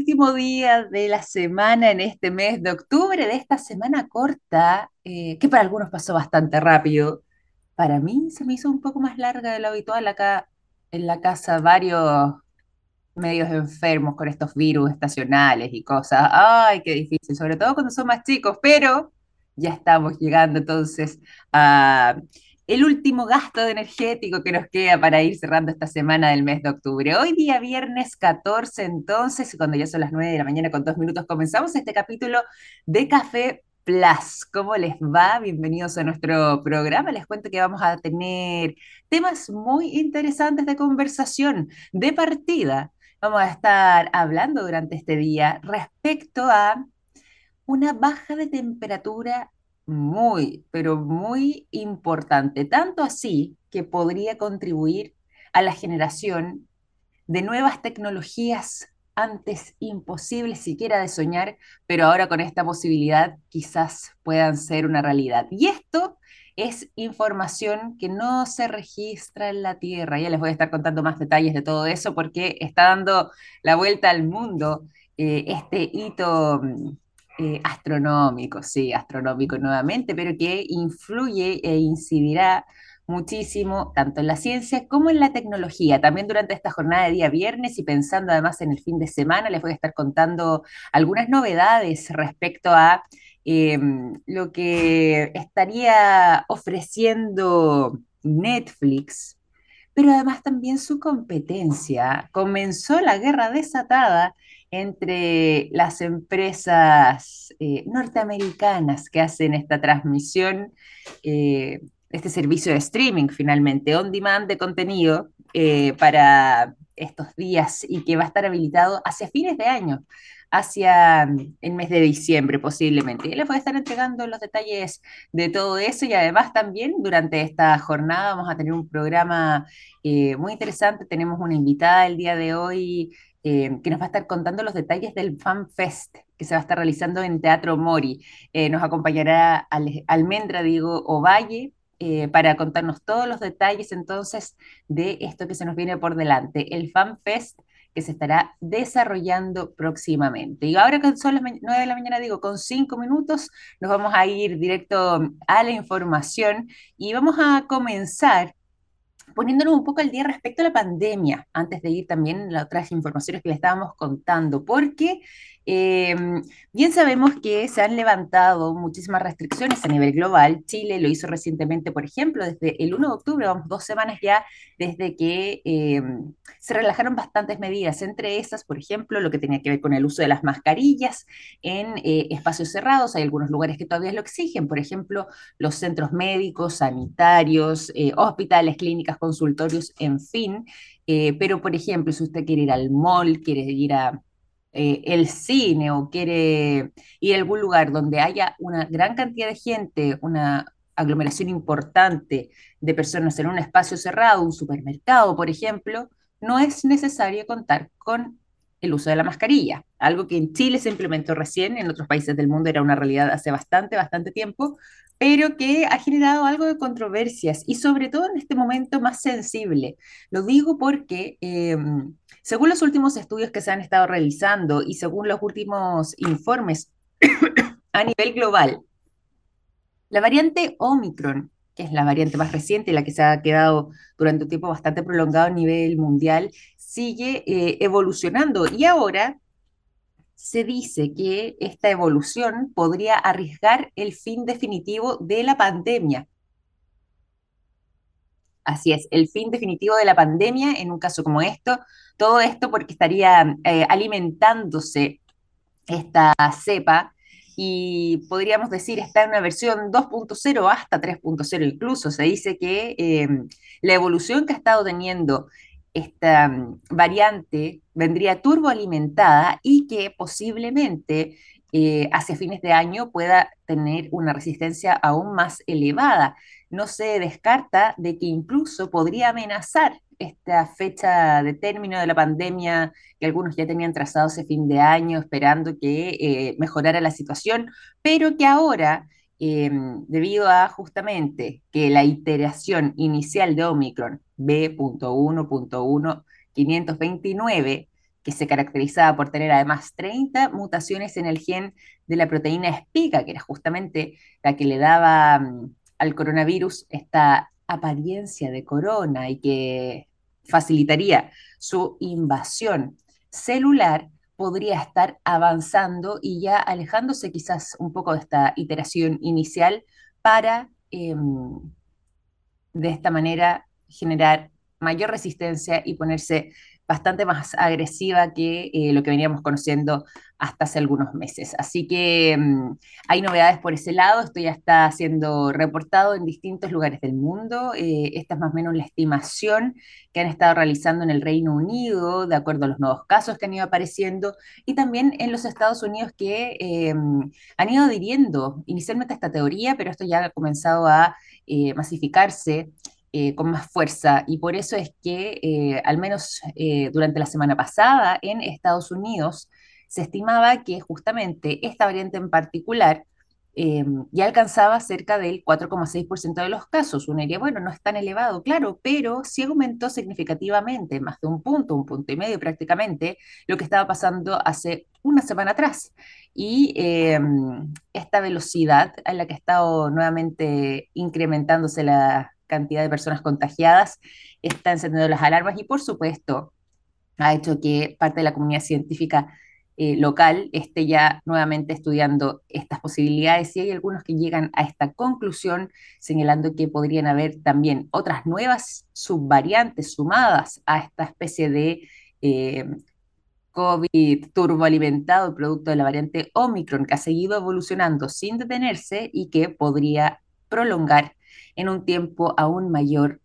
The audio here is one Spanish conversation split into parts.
último día de la semana en este mes de octubre, de esta semana corta, eh, que para algunos pasó bastante rápido. Para mí se me hizo un poco más larga de lo habitual acá en la casa, varios medios enfermos con estos virus estacionales y cosas. Ay, qué difícil, sobre todo cuando son más chicos, pero ya estamos llegando entonces a el último gasto energético que nos queda para ir cerrando esta semana del mes de octubre. Hoy día viernes 14, entonces, cuando ya son las 9 de la mañana con dos minutos, comenzamos este capítulo de Café Plus. ¿Cómo les va? Bienvenidos a nuestro programa. Les cuento que vamos a tener temas muy interesantes de conversación, de partida. Vamos a estar hablando durante este día respecto a una baja de temperatura muy, pero muy importante, tanto así que podría contribuir a la generación de nuevas tecnologías antes imposibles siquiera de soñar, pero ahora con esta posibilidad quizás puedan ser una realidad. Y esto es información que no se registra en la Tierra. Ya les voy a estar contando más detalles de todo eso porque está dando la vuelta al mundo eh, este hito mm, eh, astronómico, sí, astronómico nuevamente, pero que influye e incidirá muchísimo tanto en la ciencia como en la tecnología. También durante esta jornada de día viernes y pensando además en el fin de semana, les voy a estar contando algunas novedades respecto a em, lo que estaría ofreciendo Netflix, pero además también su competencia. Comenzó la guerra desatada entre las empresas eh, norteamericanas que hacen esta transmisión, eh, este servicio de streaming finalmente, on demand de contenido eh, para estos días y que va a estar habilitado hacia fines de año hacia el mes de diciembre posiblemente. Les voy a estar entregando los detalles de todo eso y además también durante esta jornada vamos a tener un programa muy interesante. Tenemos una invitada el día de hoy eh, que nos va a estar contando los detalles del Fan Fest que se va a estar realizando en Teatro Mori. Eh, nos acompañará Almendra Diego Ovalle eh, para contarnos todos los detalles entonces de esto que se nos viene por delante, el Fan Fest que se estará desarrollando próximamente. Y ahora que son las 9 de la mañana, digo, con 5 minutos, nos vamos a ir directo a la información y vamos a comenzar poniéndonos un poco al día respecto a la pandemia, antes de ir también a otras informaciones que le estábamos contando, porque Em, bien sabemos que se han levantado muchísimas restricciones a nivel global. Chile lo hizo recientemente, por ejemplo, desde el 1 de octubre, vamos dos semanas ya desde que em, se relajaron bastantes medidas, entre esas, por ejemplo, lo que tenía que ver con el uso de las mascarillas en eh, espacios cerrados. Hay algunos lugares que todavía lo exigen, por ejemplo, los centros médicos, sanitarios, eh, hospitales, clínicas, consultorios, en fin. Eh, pero, por ejemplo, si usted quiere ir al mall, quiere ir a eh, el cine o quiere ir a algún lugar donde haya una gran cantidad de gente, una aglomeración importante de personas en un espacio cerrado, un supermercado, por ejemplo, no es necesario contar con el uso de la mascarilla, algo que en Chile se implementó recién, en otros países del mundo era una realidad hace bastante, bastante tiempo, pero que ha generado algo de controversias y sobre todo en este momento más sensible. Lo digo porque em, según los últimos estudios que se han estado realizando y según los últimos informes a nivel global, la variante Omicron, que es la variante más reciente, la que se ha quedado durante un tiempo bastante prolongado a nivel mundial, sigue eh, evolucionando y ahora se dice que esta evolución podría arriesgar el fin definitivo de la pandemia. Así es, el fin definitivo de la pandemia en un caso como esto, todo esto porque estaría eh, alimentándose esta cepa y podríamos decir está en una versión 2.0 hasta 3.0 incluso. Se dice que eh, la evolución que ha estado teniendo esta mm, variante vendría turboalimentada y que posiblemente eh, hacia fines de año pueda tener una resistencia aún más elevada. No se descarta de que incluso podría amenazar esta fecha de término de la pandemia que algunos ya tenían trazado ese fin de año esperando que eh, mejorara la situación, pero que ahora Em, debido a justamente que la iteración inicial de Omicron B.1.1.529, que se caracterizaba por tener además 30 mutaciones en el gen de la proteína espiga, que era justamente la que le daba mm, al coronavirus esta apariencia de corona y que facilitaría su invasión celular, podría estar avanzando y ya alejándose quizás un poco de esta iteración inicial para em, de esta manera generar mayor resistencia y ponerse bastante más agresiva que eh, lo que veníamos conociendo hasta hace algunos meses. Así que mm, hay novedades por ese lado, esto ya está siendo reportado en distintos lugares del mundo. Eh, esta es más o menos la estimación que han estado realizando en el Reino Unido, de acuerdo a los nuevos casos que han ido apareciendo, y también en los Estados Unidos que eh, han ido adhiriendo inicialmente a esta teoría, pero esto ya ha comenzado a masificarse eh, con más fuerza y por eso es que eh, al menos eh, durante la semana pasada en Estados Unidos se estimaba que justamente esta variante en particular ya alcanzaba cerca del 4,6% de los casos. Uno diría, bueno, no es tan elevado, claro, pero sí aumentó significativamente, más de un punto, un punto y medio prácticamente, lo que estaba pasando hace una semana atrás. Y esta velocidad en la que ha estado nuevamente incrementándose la, cantidad de personas contagiadas, está encendiendo las alarmas y por supuesto ha hecho que parte de la comunidad científica eh, local esté ya nuevamente estudiando estas posibilidades. Y hay algunos que llegan a esta conclusión señalando que podrían haber también otras nuevas subvariantes sumadas a esta especie de eh, COVID turboalimentado producto de la variante Omicron que ha seguido evolucionando sin detenerse y que podría prolongar en un tiempo aún mayor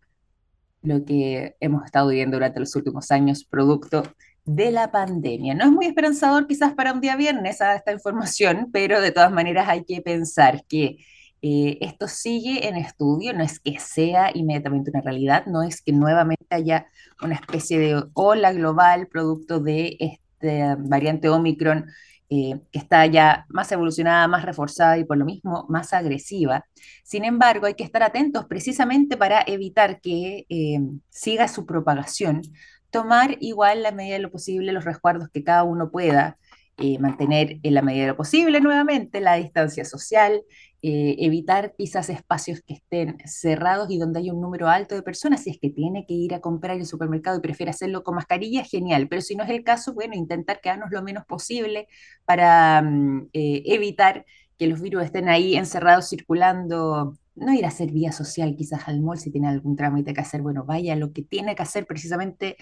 lo que hemos estado viviendo durante los últimos años, producto de la pandemia. No es muy esperanzador quizás para un día viernes esta información, pero de todas maneras hay que pensar que eh, esto sigue en estudio, no es que sea inmediatamente una realidad, no es que nuevamente haya una especie de ola global producto de esta variante Omicron eh, que está ya más evolucionada, más reforzada y por lo mismo más agresiva. Sin embargo, hay que estar atentos precisamente para evitar que eh, siga su propagación, tomar igual la medida de lo posible los resguardos que cada uno pueda, eh, mantener en la medida de lo posible nuevamente la distancia social, eh, evitar quizás espacios que estén cerrados y donde hay un número alto de personas. Si es que tiene que ir a comprar el supermercado y prefiere hacerlo con mascarilla, genial. Pero si no es el caso, bueno, intentar quedarnos lo menos posible para mm, eh, evitar que los virus estén ahí encerrados, circulando. No ir a hacer vía social quizás al mall si tiene algún trámite que hacer, bueno, vaya lo que tiene que hacer precisamente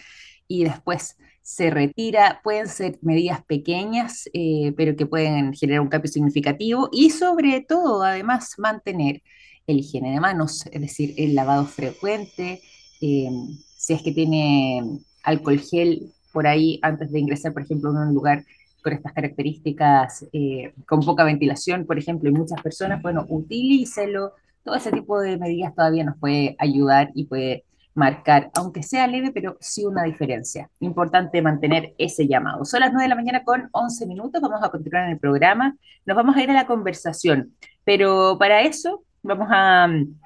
y después se retira. Pueden ser medidas pequeñas, eh, pero que pueden generar un cambio significativo y sobre todo, además, mantener el higiene de manos, es decir, el lavado frecuente. Eh, si es que tiene alcohol gel por ahí antes de ingresar, por ejemplo, en un lugar con estas características, eh, con poca ventilación, por ejemplo, y muchas personas, bueno, utilícelo. Todo ese tipo de medidas todavía nos puede ayudar y puede marcar, aunque sea leve, pero sí una diferencia. Importante mantener ese llamado. Son las 9 de la mañana con 11 minutos, vamos a continuar en el programa, nos vamos a ir a la conversación, pero para eso vamos a mm,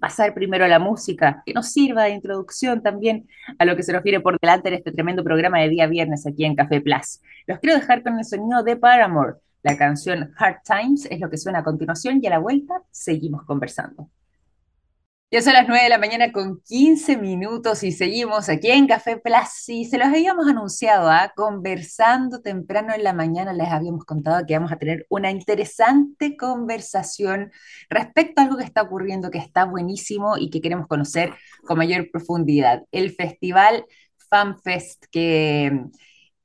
pasar primero a la música, que nos sirva de introducción también a lo que se nos viene por delante en este tremendo programa de día viernes aquí en Café Plus. Los quiero dejar con el sonido de Paramore. La canción Hard Times es lo que suena a continuación y a la vuelta seguimos conversando. Ya son las 9 de la mañana con 15 minutos y seguimos aquí en Café Plus y se los habíamos anunciado, ¿ah? conversando temprano en la mañana les habíamos contado que vamos a tener una interesante conversación respecto a algo que está ocurriendo, que está buenísimo y que queremos conocer con mayor profundidad. El Festival FanFest que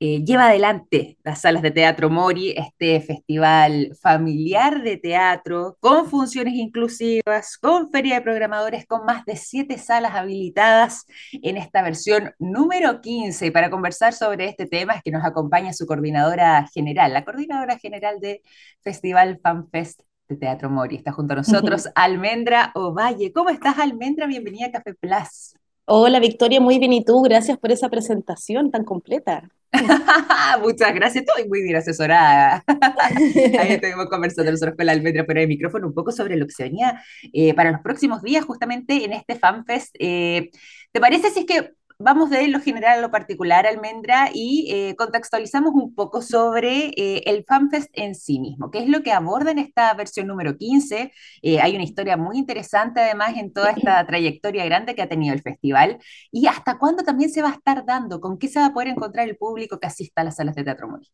eh, lleva adelante las salas de teatro Mori, este festival familiar de teatro, con funciones inclusivas, con feria de programadores, con más de siete salas habilitadas en esta versión número 15. Y para conversar sobre este tema es que nos acompaña su coordinadora general, la coordinadora general de Festival FanFest de Teatro Mori. Está junto a nosotros Almendra Ovalle. ¿Cómo estás, Almendra? Bienvenida a Café Plus. Hola Victoria, muy bien. ¿Y tú? Gracias por esa presentación tan completa. Muchas gracias, estoy muy bien asesorada. Ahí estuvimos conversando nosotros con la almendra fuera del micrófono un poco sobre lo que se venía eh, para los próximos días, justamente en este FanFest. Eh, ¿Te parece si es que vamos de lo general a lo particular, Almendra, y eh, contextualizamos un poco sobre eh, el FanFest en sí mismo, qué es lo que aborda en esta versión número 15. Eh, hay una historia muy interesante además en toda esta trayectoria grande que ha tenido el festival y hasta cuándo también se va a estar dando, con qué se va a poder encontrar el público que asista a las salas de teatro Mori.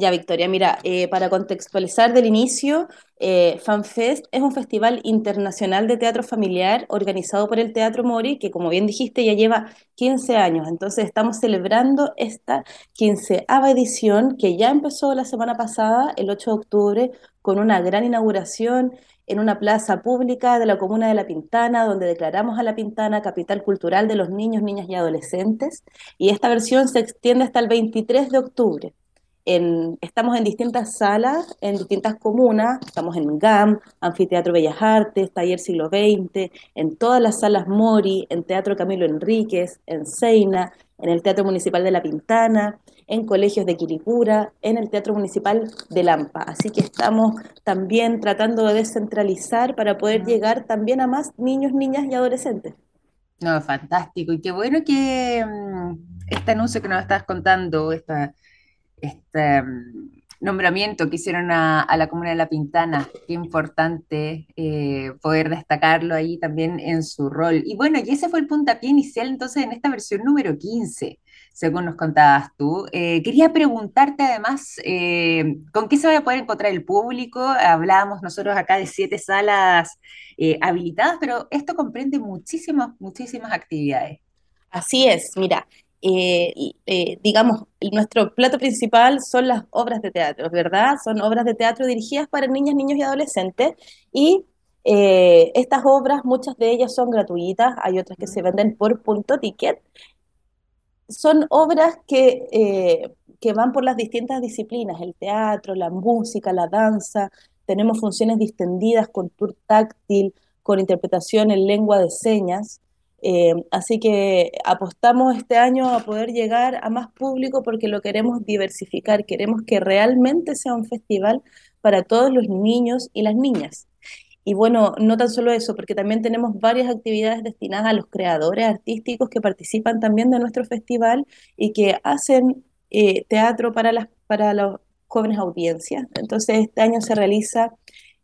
Ya, Victoria, mira, eh, para contextualizar del inicio, eh, FanFest es un festival internacional de teatro familiar organizado por el Teatro Mori, que como bien dijiste ya lleva 15 años. Entonces estamos celebrando esta quinceava edición que ya empezó la semana pasada, el 8 de octubre, con una gran inauguración en una plaza pública de la comuna de La Pintana, donde declaramos a La Pintana capital cultural de los niños, niñas y adolescentes. Y esta versión se extiende hasta el 23 de octubre estamos en distintas salas, en distintas comunas, estamos en GAM, Anfiteatro Bellas Artes, Taller Siglo XX, en todas las salas Mori, en Teatro Camilo Enríquez, en Seina, en el Teatro Municipal de La Pintana, en colegios de Quiripura, en el Teatro Municipal de Lampa. Así que estamos también tratando de descentralizar para poder llegar también a más niños, niñas y adolescentes. No, fantástico. Y qué bueno que mm, este anuncio que nos estás contando, esta este mm, nombramiento que hicieron a, la comuna de La Pintana. Qué importante eh, poder destacarlo ahí también en su rol. Y bueno, y ese fue el puntapié inicial entonces en esta versión número 15, según nos contabas tú. Eh, quería preguntarte además, eh, ¿con qué se va a poder encontrar el público? Hablábamos nosotros acá de siete salas habilitadas, pero esto comprende muchísimas, muchísimas actividades. Así es, mira, eh, eh, digamos, nuestro plato principal son las obras de teatro, ¿verdad? Son obras de teatro dirigidas para niñas, niños y adolescentes. Y eh, estas obras, muchas de ellas son gratuitas, hay otras que se venden por punto ticket. Son obras que, que van por las distintas disciplinas, el teatro, la música, la danza. Tenemos funciones distendidas con tour táctil, con interpretación en lengua de señas. Eh, así que apostamos este año a poder llegar a más público porque lo queremos diversificar, queremos que realmente sea un festival para todos los niños y las niñas. Y bueno, no tan solo eso, porque también tenemos varias actividades destinadas a los creadores artísticos que participan también de nuestro festival y que hacen eh, teatro para las, para las jóvenes audiencias. Entonces, este año se realiza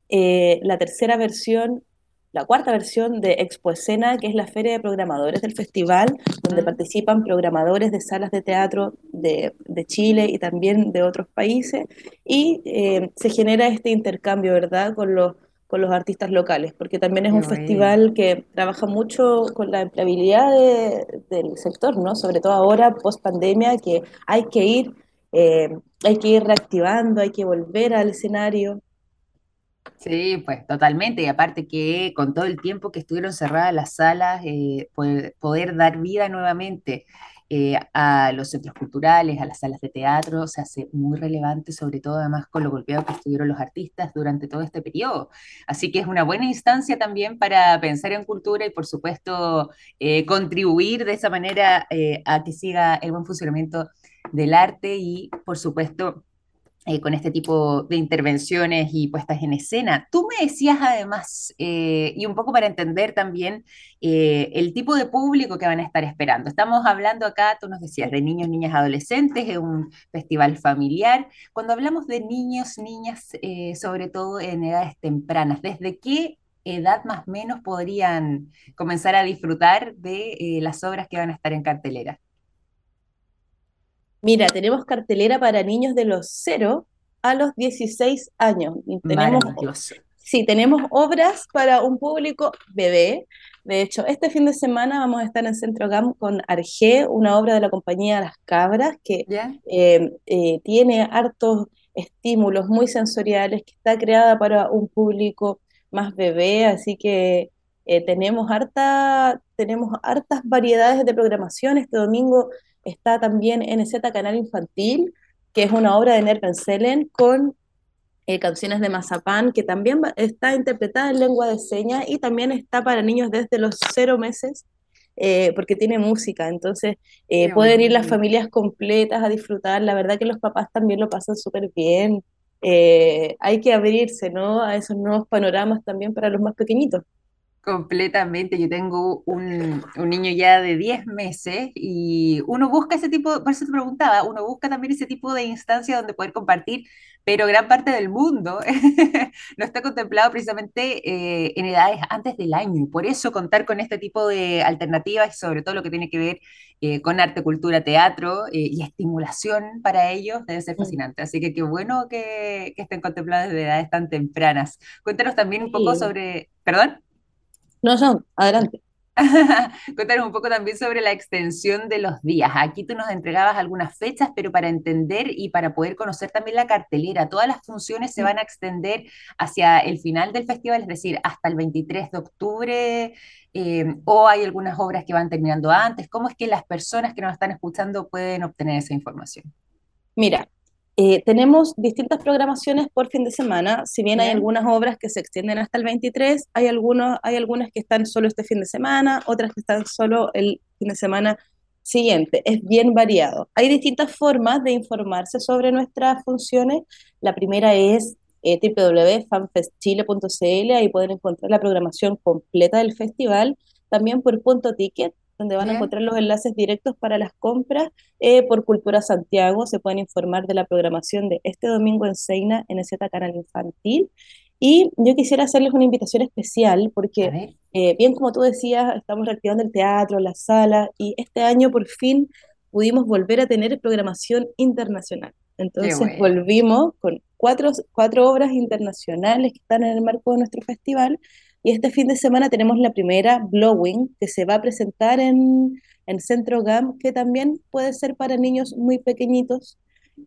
eh, la tercera versión la cuarta versión de Expo Escena, que es la feria de programadores del festival, donde participan programadores de salas de teatro de, Chile y también de otros países, y eh, se genera este intercambio, ¿verdad?, con los, con los artistas locales, porque también es un festival que trabaja mucho con la empleabilidad del sector, ¿no? Sobre todo ahora, post pandemia, que hay que ir, eh, hay que ir reactivando, hay que volver al escenario. Sí, pues totalmente. Y aparte que con todo el tiempo que estuvieron cerradas las salas, eh, poder, dar vida nuevamente eh, a los centros culturales, a las salas de teatro, se hace muy relevante, sobre todo además con lo golpeados que estuvieron los artistas durante todo este periodo. Así que es una buena instancia también para pensar en cultura y por supuesto eh, contribuir de esa manera a que siga el buen funcionamiento del arte y por supuesto eh, con este tipo de intervenciones y puestas en escena. Tú me decías además, eh, y un poco para entender también eh, el tipo de público que van a estar esperando. Estamos hablando acá, tú nos decías, de niños, niñas, adolescentes, es un festival familiar. Cuando hablamos de niños, niñas, sobre todo en edades tempranas, ¿desde qué edad más o menos podrían comenzar a disfrutar de las obras que van a estar en cartelera? Mira, tenemos cartelera para niños de los 0 a los 16 años. tenemos, sí, tenemos obras para un público bebé. De hecho, este fin de semana vamos a estar en Centro GAM con Arge, una obra de la compañía Las Cabras, que eh, eh, tiene hartos estímulos muy sensoriales, que está creada para un público más bebé, así que eh, tenemos, harta, tenemos hartas variedades de programación. Este domingo Está también NZ Canal Infantil, que es una obra de Nerven Selen con eh, canciones de Mazapán, que también está interpretada en lengua de señas y también está para niños desde los cero meses, eh, porque tiene música. Entonces, eh, pueden ir las familias completas a disfrutar. La verdad que los papás también lo pasan súper bien. hay que abrirse ¿no? a esos nuevos panoramas también para los más pequeñitos. Completamente, yo tengo un, un niño ya de 10 meses y uno busca ese tipo, por eso te preguntaba, uno busca también ese tipo de instancia donde poder compartir, pero gran parte del mundo no está contemplado precisamente eh, en edades antes del año. Por eso contar con este tipo de alternativas y sobre todo lo que tiene que ver eh, con arte, cultura, teatro eh, y estimulación para ellos debe ser Mm, fascinante. Así que qué bueno que, que estén contemplados desde edades tan tempranas. Cuéntanos también un poco Sí. sobre, ¿perdón? No, no, adelante. Cuéntanos un poco también sobre la extensión de los días. Aquí tú nos entregabas algunas fechas, pero para entender y para poder conocer también la cartelera, todas las funciones se van a extender hacia el final del festival, es decir, hasta el 23 de octubre, eh, o hay algunas obras que van terminando antes. ¿Cómo es que las personas que nos están escuchando pueden obtener esa información? Mira, eh, tenemos distintas programaciones por fin de semana. Si bien hay algunas obras que se extienden hasta el 23, hay, algunos, hay algunas que están solo este fin de semana, otras que están solo el fin de semana siguiente. Es bien variado. Hay distintas formas de informarse sobre nuestras funciones. La primera es eh, www.fanfestchile.cl, ahí pueden encontrar la programación completa del festival. También por punto ticket, donde van a encontrar los enlaces directos para las compras eh, por Cultura Santiago se pueden informar de la programación de este domingo en Seina, en EZ Canal Infantil. Y yo quisiera hacerles una invitación especial porque, eh, bien como tú decías, estamos reactivando el teatro, la sala, y este año por fin pudimos volver a tener programación internacional. Entonces bueno. volvimos con cuatro, cuatro obras internacionales que están en el marco de nuestro festival. Y este fin de semana tenemos la primera, Blowing, que se va a presentar en, en Centro GAM, que también puede ser para niños muy pequeñitos,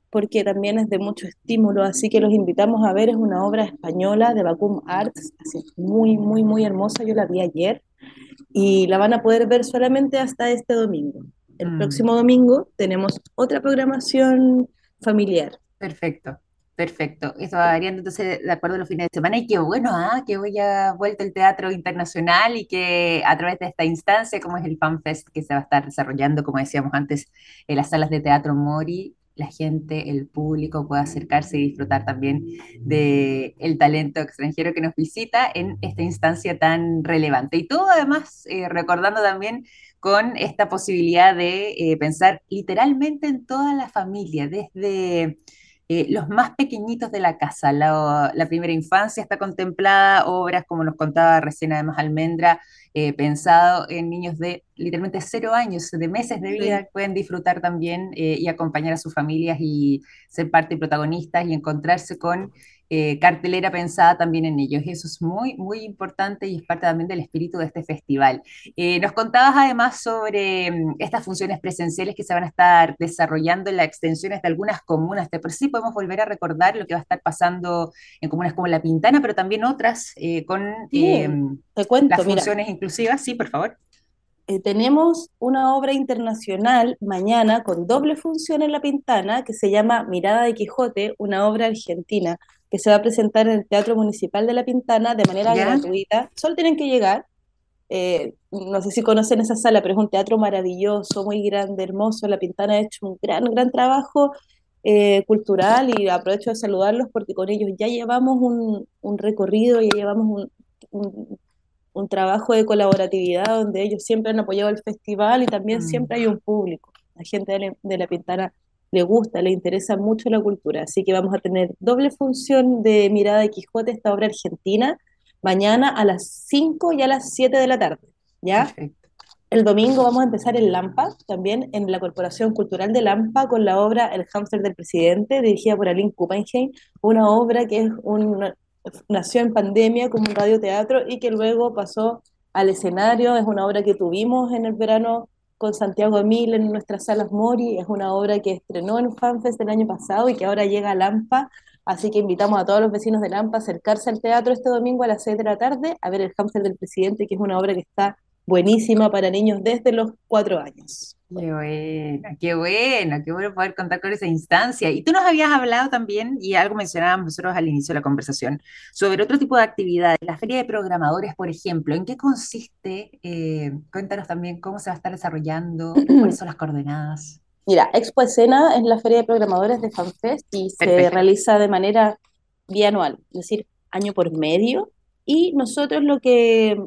porque también es de mucho estímulo, así que los invitamos a ver, es una obra española de Bacum Arts, así muy, muy, muy hermosa, yo la vi ayer, y la van a poder ver solamente hasta este domingo. El Mm. próximo domingo tenemos otra programación familiar. Perfecto, perfecto. Eso va variando entonces de acuerdo a los fines de semana y qué bueno, ah, que hoy ha vuelto el teatro internacional y que a través de esta instancia, como es el FanFest que se va a estar desarrollando, como decíamos antes, en las salas de teatro Mori, la gente, el público pueda acercarse y disfrutar también de el talento extranjero que nos visita en esta instancia tan relevante. Y todo además eh, recordando también con esta posibilidad de eh, pensar literalmente en toda la familia, desde eh, los más pequeñitos de la casa. La, la, primera infancia está contemplada, obras como nos contaba recién además Almendra, eh, pensado en niños de literalmente cero años, de meses de Sí. vida, pueden disfrutar también eh, y acompañar a sus familias y ser parte y protagonistas y encontrarse con eh, cartelera pensada también en ellos. Eso es muy, muy importante y es parte también del espíritu de este festival. Eh, nos contabas además sobre mm, estas funciones presenciales que se van a estar desarrollando en las extensiones de algunas comunas. De por sí podemos volver a recordar lo que va a estar pasando en comunas como La Pintana, pero también otras eh, con Sí, te las cuento, mira, funciones inclusivas. Sí, por favor. eh, tenemos una obra internacional mañana con doble función en La Pintana que se llama Mirada de Quijote, una obra argentina que se va a presentar en el Teatro Municipal de La Pintana de manera ¿Ya? gratuita. Solo tienen que llegar. eh, no sé si conocen esa sala, pero es un teatro maravilloso, muy grande, hermoso. La Pintana ha hecho un gran, gran trabajo eh, cultural y aprovecho de saludarlos porque con ellos ya llevamos un, un recorrido, ya llevamos un, un un trabajo de colaboratividad donde ellos siempre han apoyado el festival y también Mm, siempre hay un público. La gente de la, de la Pintana le gusta, le interesa mucho la cultura, así que vamos a tener doble función de Mirada de Quijote, esta obra argentina, mañana a las 5 y a las 7 de la tarde, ¿ya? perfecto. El domingo vamos a empezar en Lampa, también en la Corporación Cultural de Lampa, con la obra El hámster del presidente, dirigida por Aline Kuppenheim, una obra que es un, nació en pandemia como un radioteatro y que luego pasó al escenario. Es una obra que tuvimos en el verano con Santiago Emil en nuestras salas Mori. Es una obra que estrenó en FanFest el año pasado y que ahora llega a Lampa. Así que invitamos a todos los vecinos de Lampa a acercarse al teatro este domingo a las 6 de la tarde a ver El hámster del presidente, que es una obra que está buenísima para niños desde los cuatro años. Qué bueno, qué bueno, qué bueno poder contar con esa instancia. Y tú nos habías hablado también, y algo mencionábamos nosotros al inicio de la conversación, sobre otro tipo de actividades. La feria de programadores, por ejemplo, ¿en qué consiste? Eh, cuéntanos también cómo se va a estar desarrollando, cuáles son las coordenadas. Mira, Expo Escena es la feria de programadores de FanFest y se Perfecto. realiza de manera bianual, es decir, año por medio. Y nosotros lo que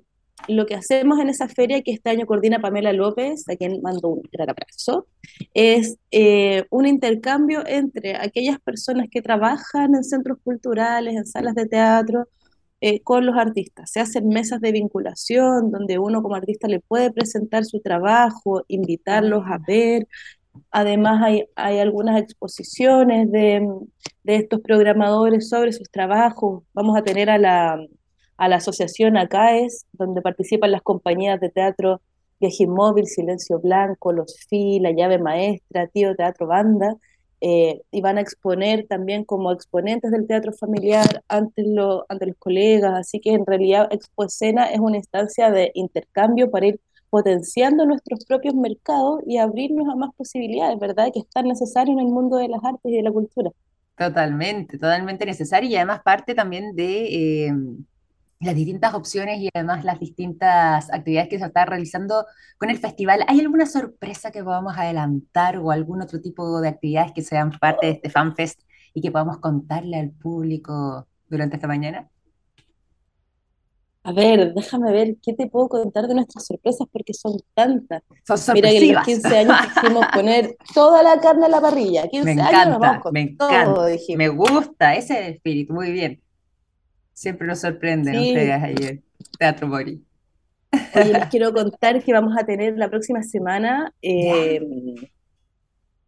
lo que hacemos en esa feria, que este año coordina Pamela López, a quien mando un gran abrazo, es eh, un intercambio entre aquellas personas que trabajan en centros culturales, en salas de teatro, eh, con los artistas. Se hacen mesas de vinculación donde uno como artista le puede presentar su trabajo, invitarlos a ver. Además hay, algunas exposiciones de, de estos programadores sobre sus trabajos. Vamos a tener a la a la asociación ACAES, donde participan las compañías de teatro Viaje Inmóvil, Silencio Blanco, Los FI, La Llave Maestra, Tío Teatro Banda, eh, y van a exponer también como exponentes del teatro familiar ante, lo, ante los colegas, así que en realidad Expo Escena es una instancia de intercambio para ir potenciando nuestros propios mercados y abrirnos a más posibilidades, ¿verdad? Que es tan necesario en el mundo de las artes y de la cultura. Totalmente, totalmente necesario y además parte también de... Eh, las distintas opciones y además las distintas actividades que se están realizando con el festival. ¿Hay alguna sorpresa que podamos adelantar o algún otro tipo de actividades que sean parte de este FanFest y que podamos contarle al público durante esta mañana? A ver, déjame ver qué te puedo contar de nuestras sorpresas porque son tantas. Son Mira que en los 15 años quisimos poner toda la carne a la parrilla. 15 me encanta, años vamos con me encanta. Me gusta ese espíritu, muy bien. Siempre nos sorprenden ustedes ayer, Teatro Mori. Oye, les quiero contar que vamos a tener la próxima semana, eh,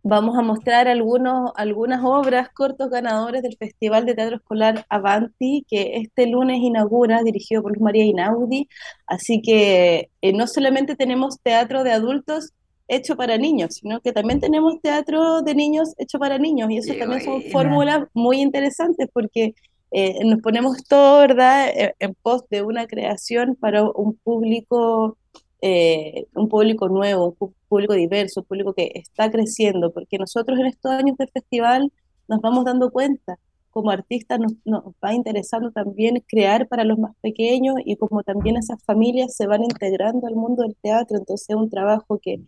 vamos a mostrar algunos, algunas obras, cortos ganadores del Festival de Teatro Escolar Avanti, que este lunes inaugura, dirigido por Luz María Inaudi. Así que eh, no solamente tenemos teatro de adultos hecho para niños, sino que también tenemos teatro de niños hecho para niños. Y eso también son fórmulas muy interesantes porque eh, nos ponemos todo, ¿verdad?, eh, en pos de una creación para un público, eh, un público nuevo, un público diverso, un público que está creciendo, porque nosotros en estos años de festival nos vamos dando cuenta, como artistas nos, nos va interesando también crear para los más pequeños y como también esas familias se van integrando al mundo del teatro, entonces es un trabajo que,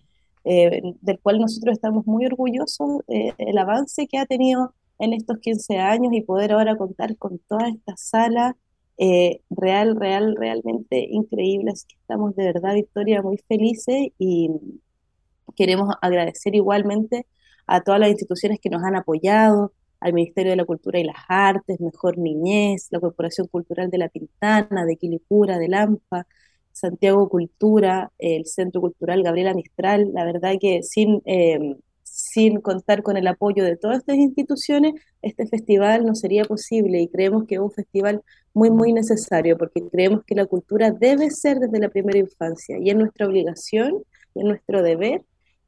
del cual nosotros estamos muy orgullosos, el avance que ha tenido en estos 15 años y poder ahora contar con toda esta sala eh, real, real, realmente increíble. Así que estamos de verdad, Victoria, muy felices y queremos agradecer igualmente a todas las instituciones que nos han apoyado, al Ministerio de la Cultura y las Artes, Mejor Niñez, la Corporación Cultural de La Pintana, de Quilicura, de Lampa, Santiago Cultura, el Centro Cultural Gabriela Mistral. La verdad que sin eh, sin contar con el apoyo de todas estas instituciones, este festival no sería posible y creemos que es un festival muy, muy necesario porque creemos que la cultura debe ser desde la primera infancia y es nuestra obligación y es nuestro deber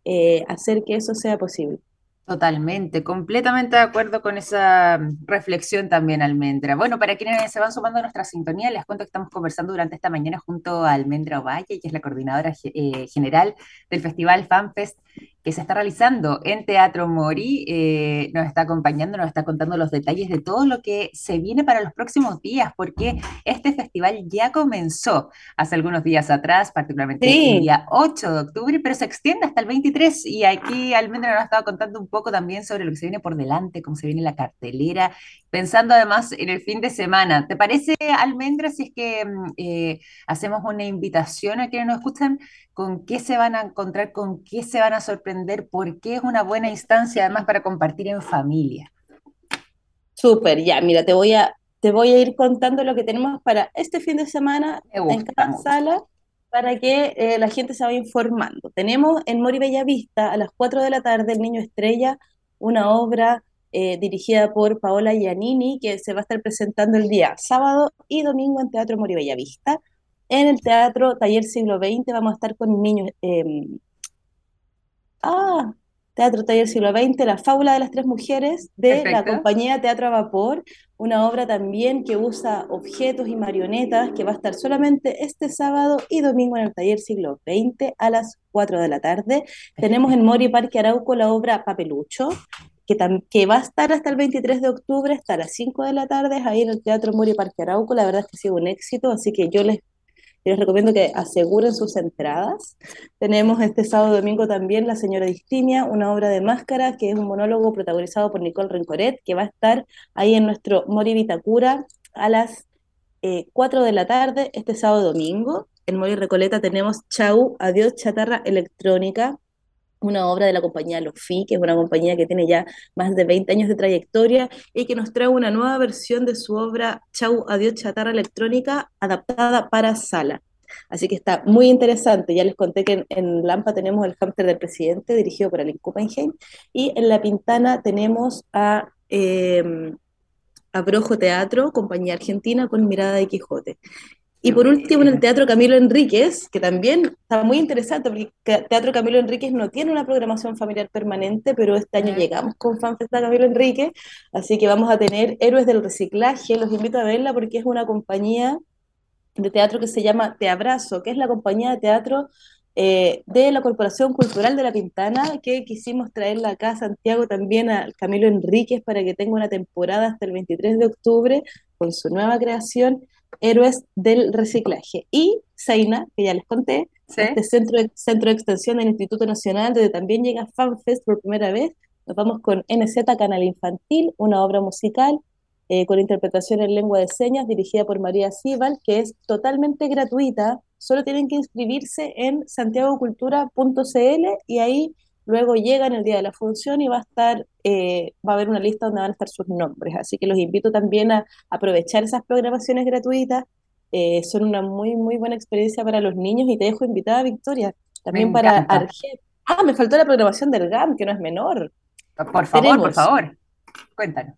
eh, hacer que eso sea posible. Totalmente, completamente de acuerdo con esa reflexión también, Almendra. Bueno, para quienes se van sumando a nuestra sintonía, les cuento que estamos conversando durante esta mañana junto a Almendra Ovalle, que es la coordinadora eh, general del Festival FanFest que se está realizando en Teatro Mori. Eh, nos está acompañando, nos está contando los detalles de todo lo que se viene para los próximos días, porque este festival ya comenzó hace algunos días atrás, particularmente el día 8 de octubre, pero se extiende hasta el 23 y aquí Almendra nos ha estado contando un poco también sobre lo que se viene por delante, cómo se viene la cartelera, pensando además en el fin de semana. ¿Te parece, Almendra, si es que mm, eh, hacemos una invitación a quienes nos escuchan con qué se van a encontrar, con qué se van a sorprender, por qué es una buena instancia además para compartir en familia. Súper, ya, mira, te voy a, te voy a ir contando lo que tenemos para este fin de semana en cada sala para que eh, la gente se vaya informando. Tenemos en Mori Bellavista a las 4 de la tarde El Niño Estrella, una obra eh, dirigida por Paola Giannini que se va a estar presentando el día sábado y domingo en Teatro Mori Bellavista. En el Teatro Taller Siglo XX vamos a estar con niños. Em, ah, Teatro Taller Siglo XX, La Fábula de las Tres Mujeres, de la compañía Teatro a Vapor, una obra también que usa objetos y marionetas, que va a estar solamente este sábado y domingo en el Taller Siglo XX a las 4 de la tarde. Tenemos en Mori Parque Arauco la obra Papelucho, que, que, va a estar hasta el 23 de octubre, hasta las 5 de la tarde, ahí en el Teatro Mori Parque Arauco. La verdad es que ha sido un éxito, así que yo les les recomiendo que aseguren sus entradas. Tenemos este sábado domingo también La Señora Distimia, una obra de máscara que es un monólogo protagonizado por Nicole Rencoret, que va a estar ahí en nuestro Mori Vitacura a las 4 eh, de la tarde este sábado domingo. en Mori Recoleta tenemos Chau, Adiós Chatarra Electrónica, una obra de la compañía Lofi, que es una compañía que tiene ya más de 20 años de trayectoria y que nos trae una nueva versión de su obra Chau, Adiós Chatarra Electrónica, adaptada para sala. Así que está muy interesante. Ya les conté que en, Lampa tenemos el hámster del presidente, dirigido por Alan Kuppenheim, y en La Pintana tenemos a, eh, a Brojo Teatro, compañía argentina, con Mirada de Quijote. Y por último, en el Teatro Camilo Enríquez, que también está muy interesante, porque Teatro Camilo Enríquez no tiene una programación familiar permanente, pero este año llegamos con FanFesta Camilo Enríquez, así que vamos a tener Héroes del Reciclaje, los invito a verla porque es una compañía de teatro que se llama Te Abrazo, que es la compañía de teatro eh, de la Corporación Cultural de La Pintana, que quisimos traerla acá a Santiago también a Camilo Enríquez para que tenga una temporada hasta el 23 de octubre con su nueva creación Héroes del Reciclaje. Y Seina, que ya les conté, este centro de, centro de extensión del Instituto Nacional, donde también llega FanFest por primera vez. Nos vamos con NZ Canal Infantil, una obra musical eh, con interpretación en lengua de señas dirigida por María Cibal, que es totalmente gratuita. Solo tienen que inscribirse en santiagocultura.cl y ahí Luego llegan el día de la función y va a estar, eh, va a haber una lista donde van a estar sus nombres. Así que los invito también a aprovechar esas programaciones gratuitas. Eh, son una muy, muy buena experiencia para los niños y te dejo invitada, Victoria, también para Argel. Ah, me faltó la programación del GAM, que no es menor. Por favor, por favor, cuéntanos.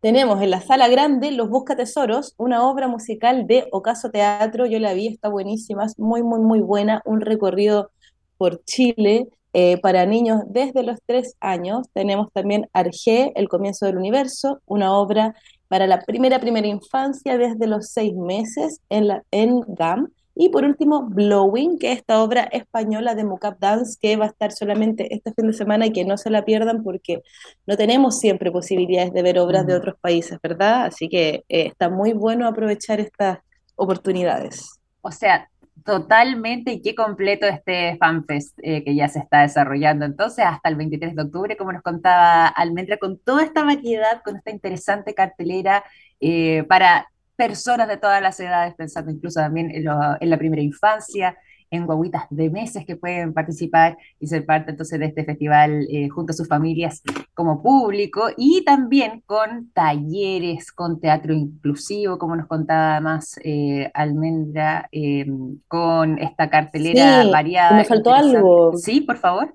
Tenemos en la sala grande Los Busca Tesoros, una obra musical de Ocaso Teatro. Yo la vi, está buenísima, es muy, muy, muy buena. Un recorrido por Chile eh, para niños desde los tres años tenemos también Arge, El comienzo del universo, una obra para la primera primera infancia desde los seis meses en, la, en GAM. Y por último, Blowing, que es esta obra española de Mocap Dance que va a estar solamente este fin de semana y que no se la pierdan porque no tenemos siempre posibilidades de ver obras de mm. otros países, ¿verdad? Así que eh, está muy bueno aprovechar estas oportunidades. O sea, totalmente y qué completo este FanFest eh, que ya se está desarrollando. Entonces hasta el 23 de octubre, como nos contaba Almendra, con toda esta variedad, con esta interesante cartelera eh, para personas de todas las edades, pensando incluso también en la primera infancia, en guaguitas de meses que pueden participar y ser parte entonces de este festival eh, junto a sus familias como público y también con talleres, con teatro inclusivo, como nos contaba más eh, Almendra, em, con esta cartelera variada. Me faltó algo. Sí, por favor.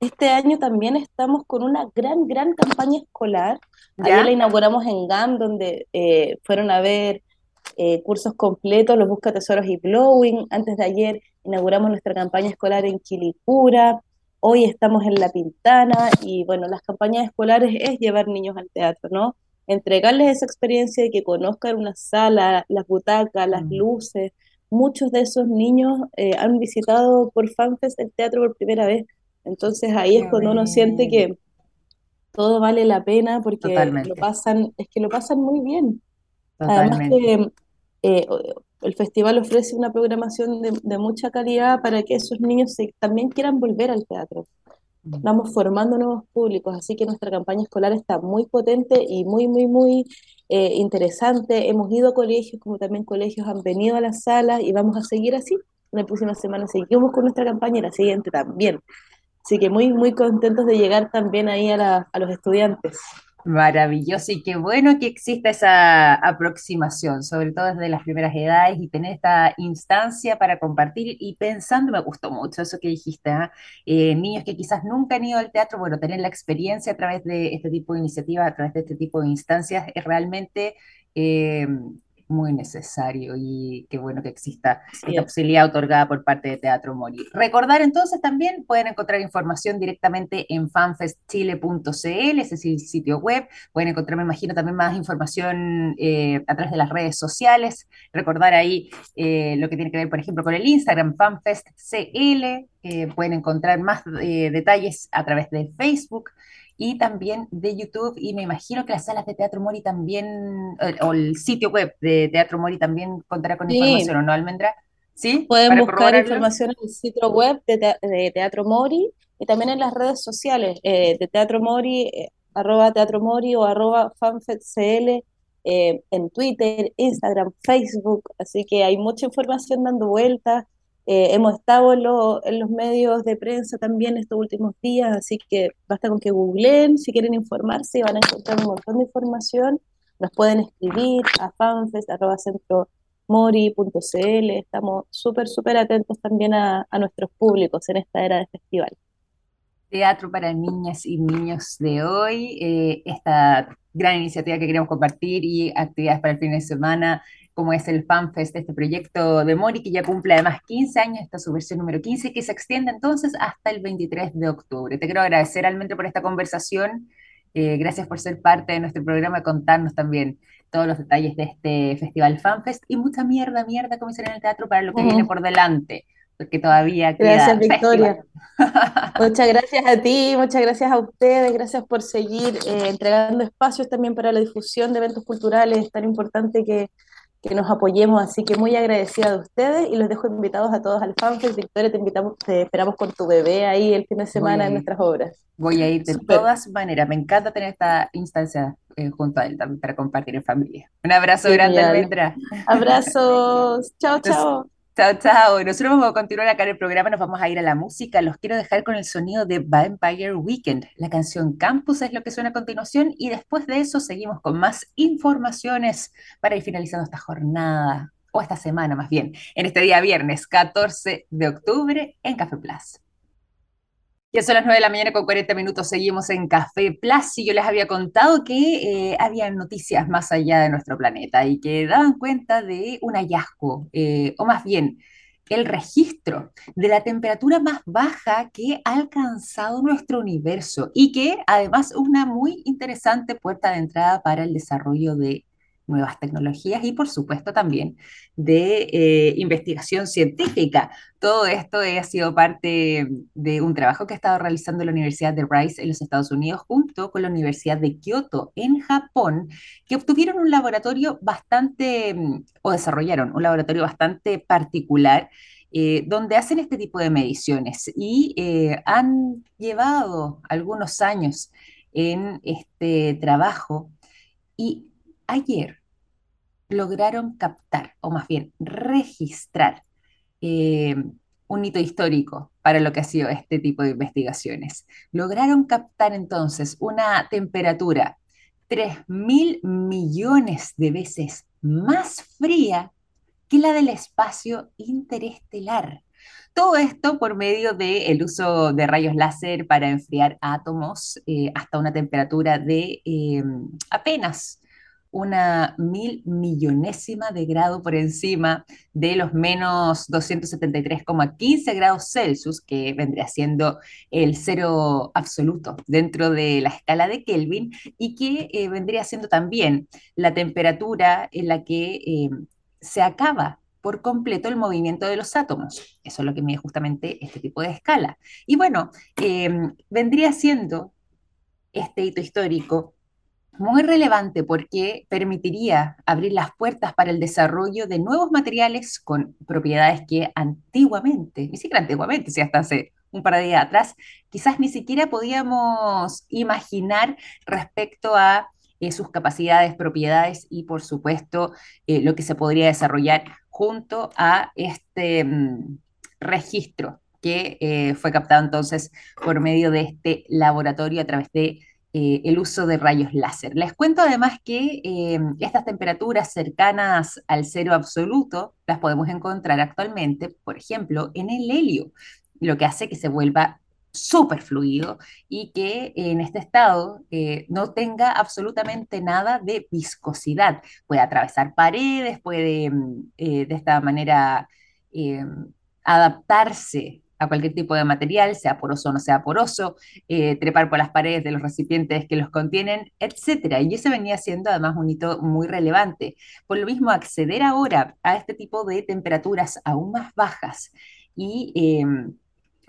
Este año también estamos con una gran, gran campaña escolar. ¿Ya? la inauguramos en GAM, donde eh, fueron a ver eh, cursos completos, los Busca Tesoros y Blowing. Antes de ayer inauguramos nuestra campaña escolar en Quilicura. Hoy estamos en La Pintana y bueno, las campañas escolares es llevar niños al teatro, ¿no? Entregarles esa experiencia de que conozcan una sala, las butacas, las mm. luces. Muchos de esos niños eh, han visitado por FanFest el teatro por primera vez. Entonces ahí es cuando uno siente que todo vale la pena porque lo pasan, es que lo pasan muy bien. Además que eh, el festival ofrece una programación de, mucha calidad para que esos niños también quieran volver al teatro. Mm. Estamos formando nuevos públicos, así que nuestra campaña escolar está muy potente y muy, muy, muy eh, interesante. Hemos ido a colegios, como también colegios han venido a las salas y vamos a seguir así. La próxima semana seguimos con nuestra campaña y la siguiente también. Así que muy, muy contentos de llegar también ahí a, a los estudiantes. Maravilloso y qué bueno que exista esa aproximación, sobre todo desde las primeras edades y tener esta instancia para compartir y pensando, me gustó mucho eso que dijiste, ¿ah? eh, niños que quizás nunca han ido al teatro, bueno, tener la experiencia a través de este tipo de iniciativas, a través de este tipo de instancias, es realmente... Eh, muy necesario y qué bueno que exista esta posibilidad otorgada por parte de Teatro Mori. Recordar entonces también, pueden encontrar información directamente en fanfestchile.cl, ese es el sitio web, pueden encontrar, me imagino, también más información eh, a través de las redes sociales, recordar ahí eh, lo que tiene que ver, por ejemplo, con el Instagram, fanfestcl, pueden encontrar más eh, detalles a través de Facebook, y también de YouTube. Y me imagino que las salas de Teatro Mori también, eh, o el sitio web de Teatro Mori también contará con información, ¿o no, Almendra? ¿Sí? Pueden buscar información en el sitio web de, Teatro Mori y también en las redes sociales eh, de Teatro Mori, eh, arroba Teatro Mori o arroba FanFedCL. eh, en Twitter, Instagram, Facebook, así que hay mucha información dando vueltas. Eh, hemos estado en, lo- en los medios de prensa también estos últimos días, así que basta con que googleen si quieren informarse, van a encontrar un montón de información. Nos pueden escribir a fanfest.centromori.cl. Estamos súper, súper atentos también a nuestros públicos en esta era de festival. Teatro para niñas y niños de hoy, eh, esta gran iniciativa que queremos compartir y actividades para el fin de semana, como es el FanFest, este proyecto de Mori, que ya cumple además 15 años, esta es su versión número 15, que se extiende entonces hasta el 23 de octubre. Te quiero agradecer realmente por esta conversación, eh, gracias por ser parte de nuestro programa, contarnos también todos los detalles de este festival FanFest y mucha mierda, mierda, como en el teatro, para lo que viene por delante, porque todavía Gracias, queda Victoria. festival. Muchas gracias a ti, muchas gracias a ustedes, gracias por seguir eh, entregando espacios también para la difusión de eventos culturales. Es tan importante que, que nos apoyemos, así que muy agradecida de ustedes y los dejo invitados a todos al FanFest. Victoria, te invitamos, te esperamos con tu bebé ahí el fin de semana en nuestras obras. Voy a ir de todas maneras. Me encanta tener esta instancia eh, junto a él también para compartir en familia. Un abrazo grande. Almendra. Abrazos, chao, chao. Chao, chao. Nosotros vamos a continuar acá en el programa, nos vamos a ir a la música. Los quiero dejar con el sonido de Vampire Weekend. La canción Campus es lo que suena a continuación y después de eso seguimos con más informaciones para ir finalizando esta jornada, o esta semana más bien, en este día viernes 14 de octubre en Café Plus. Ya son las 9 de la mañana con 40 minutos, seguimos en Café Plus y yo les había contado que eh, había noticias más allá de nuestro planeta y que daban cuenta de un hallazgo, eh, o más bien el registro de la temperatura más baja que ha alcanzado nuestro universo y que además es una muy interesante puerta de entrada para el desarrollo de nuevas tecnologías y por supuesto también de eh, investigación científica. Todo esto ha sido parte de un trabajo que ha estado realizando la Universidad de Rice en los Estados Unidos junto con la Universidad de Kioto en Japón, que obtuvieron un laboratorio bastante, mm, o desarrollaron un laboratorio bastante particular, eh, donde hacen este tipo de mediciones y eh, han llevado algunos años en este trabajo y ayer lograron captar, o más bien registrar, eh, un hito histórico para lo que ha sido este tipo de investigaciones. Lograron captar entonces una temperatura 3 mil millones de veces más fría que la del espacio interestelar. Todo esto por medio del uso de rayos láser para enfriar átomos eh, hasta una temperatura de eh, apenas una mil millonésima de grado por encima de los menos 273,15 grados Celsius, que vendría siendo el cero absoluto dentro de la escala de Kelvin, y que eh, vendría siendo también la temperatura en la que eh, se acaba por completo el movimiento de los átomos. Eso es lo que mide justamente este tipo de escala. Y bueno, eh, vendría siendo este hito histórico muy relevante porque permitiría abrir las puertas para el desarrollo de nuevos materiales con propiedades que antiguamente, ni siquiera antiguamente, si hasta hace un par de días atrás, quizás ni siquiera podíamos imaginar respecto a eh, sus capacidades, propiedades y, por supuesto, eh, lo que se podría desarrollar junto a este mm, registro que eh, fue captado entonces por medio de este laboratorio a través de eh, el uso de rayos láser. Les cuento además que eh, estas temperaturas cercanas al cero absoluto las podemos encontrar actualmente, por ejemplo, en el helio, lo que hace que se vuelva súper fluido y que en este estado eh, no tenga absolutamente nada de viscosidad. Puede atravesar paredes, puede mm, de esta manera adaptarse a cualquier tipo de material, sea poroso o no sea poroso, eh, trepar por las paredes de los recipientes que los contienen, etcétera. Y ese venía siendo además un hito muy relevante. Por lo mismo, acceder ahora a este tipo de temperaturas aún más bajas y eh,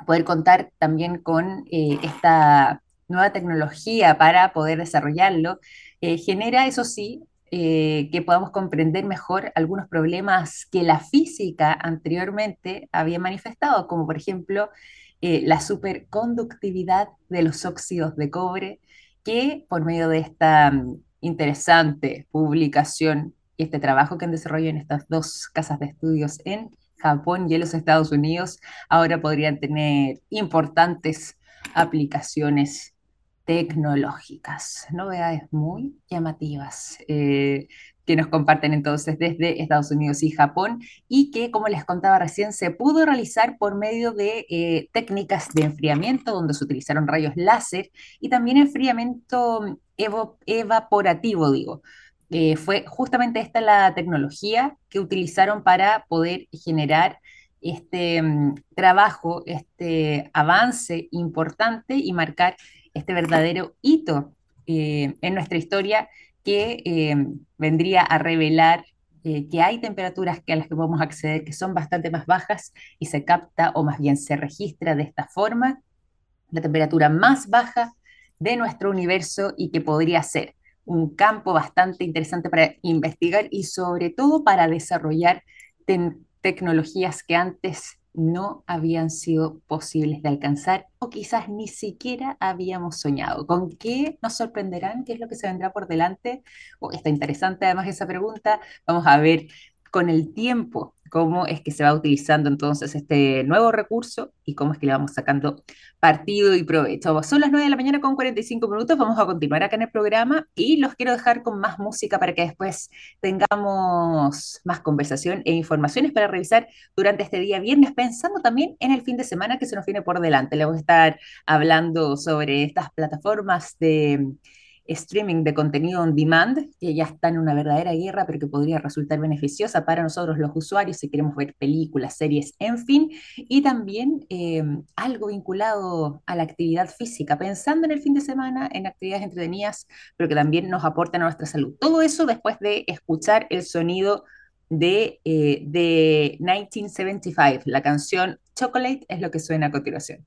poder contar también con eh, esta nueva tecnología para poder desarrollarlo, eh, genera, eso sí, eh, que podamos comprender mejor algunos problemas que la física anteriormente había manifestado, como por ejemplo eh, la superconductividad de los óxidos de cobre, que por medio de esta mm, interesante publicación y este trabajo que han desarrollado en estas dos casas de estudios en Japón y en los Estados Unidos ahora podrían tener importantes aplicaciones tecnológicas, novedades muy llamativas. Eh, que nos comparten entonces desde Estados Unidos y Japón y que, como les contaba recién, se pudo realizar por medio de eh, técnicas de enfriamiento donde se utilizaron rayos láser y también enfriamiento evaporativo, digo. Eh, fue justamente esta la tecnología que utilizaron para poder generar este mm, trabajo, este avance importante y marcar este verdadero hito eh, en nuestra historia que eh, vendría a revelar eh, que hay temperaturas que a las que podemos acceder que son bastante más bajas y se capta o más bien se registra de esta forma la temperatura más baja de nuestro universo y que podría ser un campo bastante interesante para investigar y sobre todo para desarrollar tecnologías que antes no habían sido posibles de alcanzar o quizás ni siquiera habíamos soñado. ¿Con qué nos sorprenderán? ¿Qué es lo que se vendrá por delante? Oh, está interesante además esa pregunta. Vamos a ver con el tiempo cómo es que se va utilizando entonces este nuevo recurso y cómo es que le vamos sacando partido y provecho. Son las 9 de la mañana con 45 minutos, vamos a continuar acá en el programa y los quiero dejar con más música para que después tengamos más conversación e informaciones para revisar durante este día viernes, pensando también en el fin de semana que se nos viene por delante. Le voy a estar hablando sobre estas plataformas de streaming de contenido on demand, que ya está en una verdadera guerra, pero que podría resultar beneficiosa para nosotros los usuarios si queremos ver películas, series, en fin, y también eh, algo vinculado a la actividad física, pensando en el fin de semana, en actividades entretenidas, pero que también nos aporten a nuestra salud. Todo eso después de escuchar el sonido de, eh, de 1975, la canción Chocolate es lo que suena a continuación.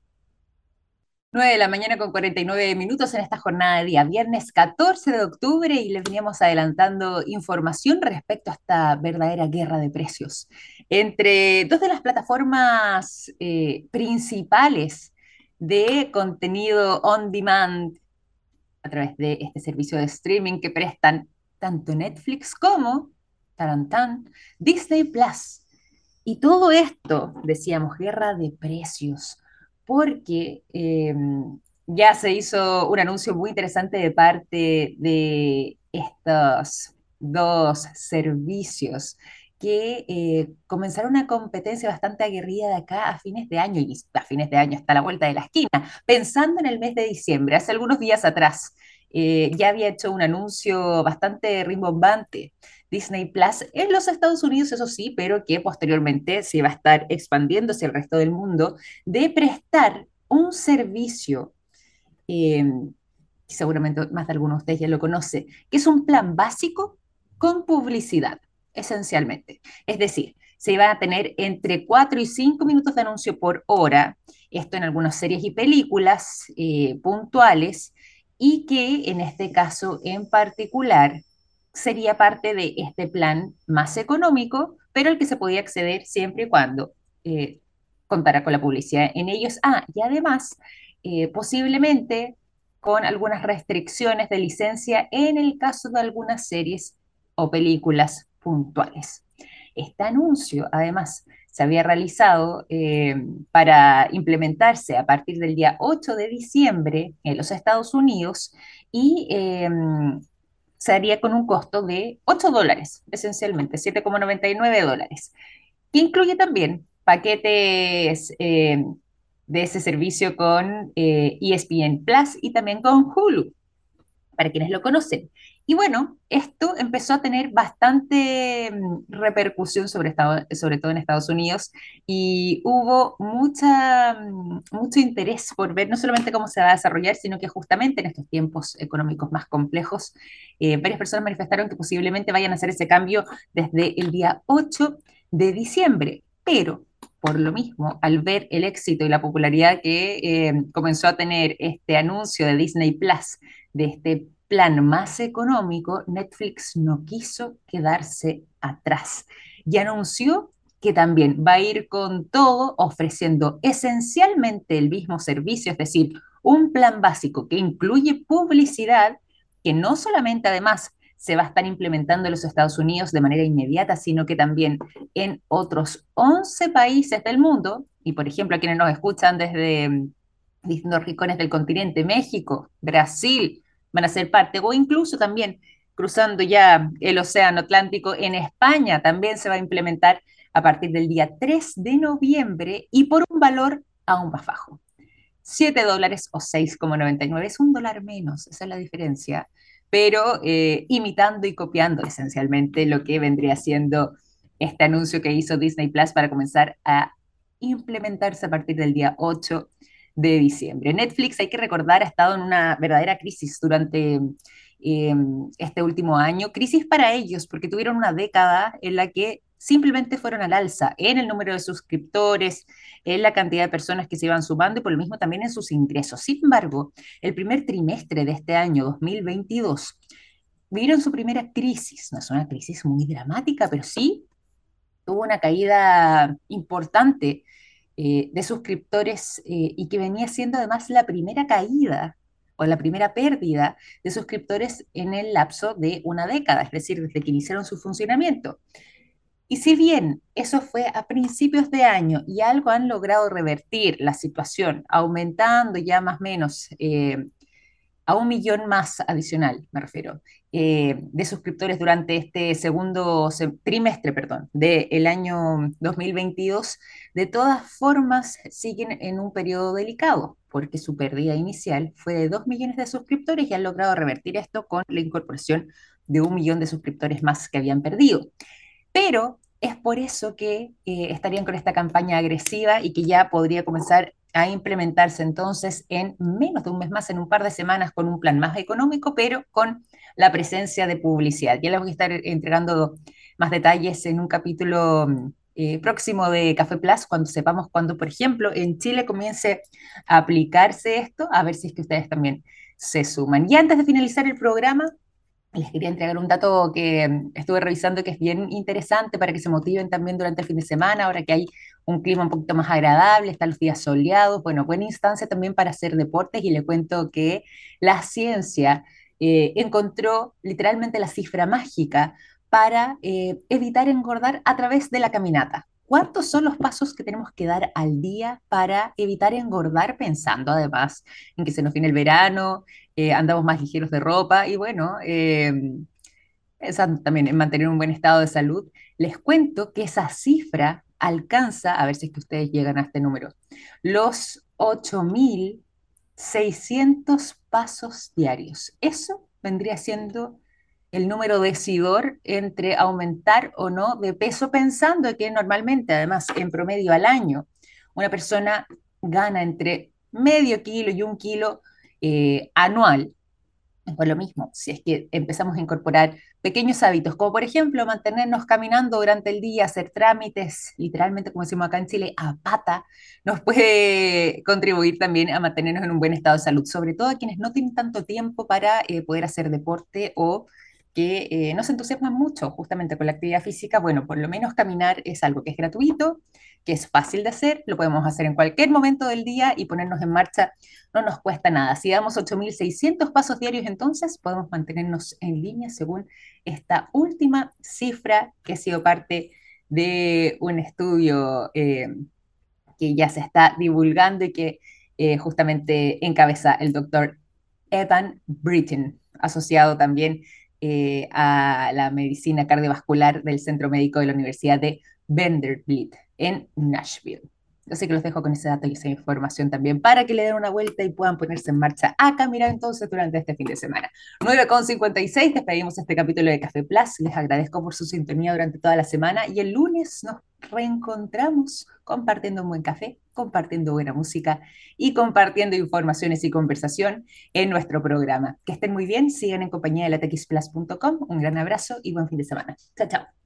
9 de la mañana con 49 minutos en esta jornada de día, viernes 14 de octubre, y les veníamos adelantando información respecto a esta verdadera guerra de precios entre dos de las plataformas eh, principales de contenido on demand a través de este servicio de streaming que prestan tanto Netflix como Tarantan, Disney Plus. Y todo esto, decíamos, guerra de precios porque em, ya se hizo un anuncio muy interesante de parte de estos dos servicios que eh, comenzaron una competencia bastante aguerrida de acá a fines de año, y a fines de año está la vuelta de la esquina, pensando en el mes de diciembre, hace algunos días atrás, eh, ya había hecho un anuncio bastante rimbombante Disney Plus en los Estados Unidos, eso sí, pero que posteriormente se va a estar expandiendo hacia el resto del mundo, de prestar un servicio, eh, seguramente más de algunos de ustedes ya lo conoce, que es un plan básico con publicidad, esencialmente. Es decir, se va a tener entre 4 y 5 minutos de anuncio por hora, esto en algunas series y películas eh, puntuales, y que en este caso en particular sería parte de este plan más económico, pero el que se podía acceder siempre y cuando eh, contara con la publicidad en ellos. Ah, y además, eh, posiblemente con algunas restricciones de licencia en el caso de algunas series o películas puntuales. Este anuncio, además, se había realizado eh, para implementarse a partir del día 8 de diciembre en los Estados Unidos y se haría con un costo de 8 dólares, esencialmente, 7,99 dólares, que incluye también paquetes eh, de ese servicio con ESPN eh, e Plus y también con Hulu, para quienes lo conocen. Y bueno, esto empezó a tener bastante mm, repercusión sobre, sobre todo en Estados Unidos y hubo mucha, mm, mucho interés por ver no solamente cómo se va a desarrollar, sino que justamente en estos tiempos económicos más complejos, eh, varias personas manifestaron que posiblemente vayan a hacer ese cambio desde el día 8 de diciembre. Pero por lo mismo, al ver el éxito y la popularidad que eh, comenzó a tener este anuncio de Disney Plus, de este plan más económico, Netflix no quiso quedarse atrás y anunció que también va a ir con todo ofreciendo esencialmente el mismo servicio, es decir, un plan básico que incluye publicidad que no solamente además se va a estar implementando en los Estados Unidos de manera inmediata, sino que también en otros 11 países del mundo, y por ejemplo a quienes nos escuchan desde mm, distintos rincones del continente, México, Brasil, van a ser parte, o incluso también cruzando ya el Océano Atlántico en España, también se va a implementar a partir del día 3 de noviembre y por un valor aún más bajo. 7 dólares o 6,99 es un dólar menos, esa es la diferencia, pero eh, imitando y copiando esencialmente lo que vendría siendo este anuncio que hizo Disney Plus para comenzar a implementarse a partir del día 8 de diciembre. Netflix, hay que recordar, ha estado en una verdadera crisis durante eh, este último año, crisis para ellos, porque tuvieron una década en la que simplemente fueron al alza en el número de suscriptores, en la cantidad de personas que se iban sumando y por lo mismo también en sus ingresos. Sin embargo, el primer trimestre de este año 2022 vieron su primera crisis, no es una crisis muy dramática, pero sí tuvo una caída importante eh, de suscriptores eh, y que venía siendo además la primera caída o la primera pérdida de suscriptores en el lapso de una década, es decir, desde que iniciaron su funcionamiento. Y si bien eso fue a principios de año y algo han logrado revertir la situación, aumentando ya más o menos eh, a un millón más adicional, me refiero, eh, de suscriptores durante este segundo trimestre, perdón, del año 2022, de todas formas siguen en un periodo delicado, porque su pérdida inicial fue de 2 millones de suscriptores y han logrado revertir esto con la incorporación de un millón de suscriptores más que habían perdido. Pero es por eso que eh, estarían con esta campaña agresiva y que ya podría comenzar a implementarse entonces en menos de un mes más, en un par de semanas, con un plan más económico, pero con la presencia de publicidad. Ya les voy a estar entregando más detalles en un capítulo eh, próximo de Café Plus, cuando sepamos cuándo, por ejemplo, en Chile comience a aplicarse esto, a ver si es que ustedes también se suman. Y antes de finalizar el programa, les quería entregar un dato que mm, estuve revisando que es bien interesante para que se motiven también durante el fin de semana, ahora que hay un clima un poquito más agradable, están los días soleados, bueno, buena instancia también para hacer deportes y le cuento que la ciencia eh, encontró literalmente la cifra mágica para eh, evitar engordar a través de la caminata. ¿Cuántos son los pasos que tenemos que dar al día para evitar engordar pensando además en que se nos viene el verano, eh, andamos más ligeros de ropa y bueno, pensando también en mantener un buen estado de salud? Les cuento que esa cifra alcanza, a ver si es que ustedes llegan a este número, los 8.600 pasos diarios. Eso vendría siendo el número decidor entre aumentar o no de peso, pensando que normalmente, además, en promedio al año, una persona gana entre medio kilo y un kilo eh, anual. Es lo mismo, si es que empezamos a incorporar pequeños hábitos, como por ejemplo mantenernos caminando durante el día, hacer trámites, literalmente como decimos acá en Chile, a pata, nos puede contribuir también a mantenernos en un buen estado de salud, sobre todo a quienes no tienen tanto tiempo para eh, poder hacer deporte o que eh, entusiasman mucho justamente con la actividad física. Bueno, por lo menos caminar es algo que es gratuito, que es fácil de hacer, lo podemos hacer en cualquier momento del día y ponernos en marcha no nos cuesta nada. Si damos 8.600 pasos diarios, entonces podemos mantenernos en línea según esta última cifra que ha sido parte de un estudio eh, que ya se está divulgando y que eh, justamente encabeza el doctor Evan Britton, asociado también eh, a la medicina cardiovascular del Centro Médico de la Universidad de Vanderbilt en Nashville. Así que los dejo con ese dato y esa información también para que le den una vuelta y puedan ponerse en marcha a caminar entonces durante este fin de semana. 9.56, despedimos este capítulo de Café Plus. Les agradezco por su sintonía durante toda la semana y el lunes nos reencontramos compartiendo un buen café, compartiendo buena música y compartiendo informaciones y conversación en nuestro programa. Que estén muy bien, sigan en compañía de latexplus.com. Un gran abrazo y buen fin de semana. Chao, chao.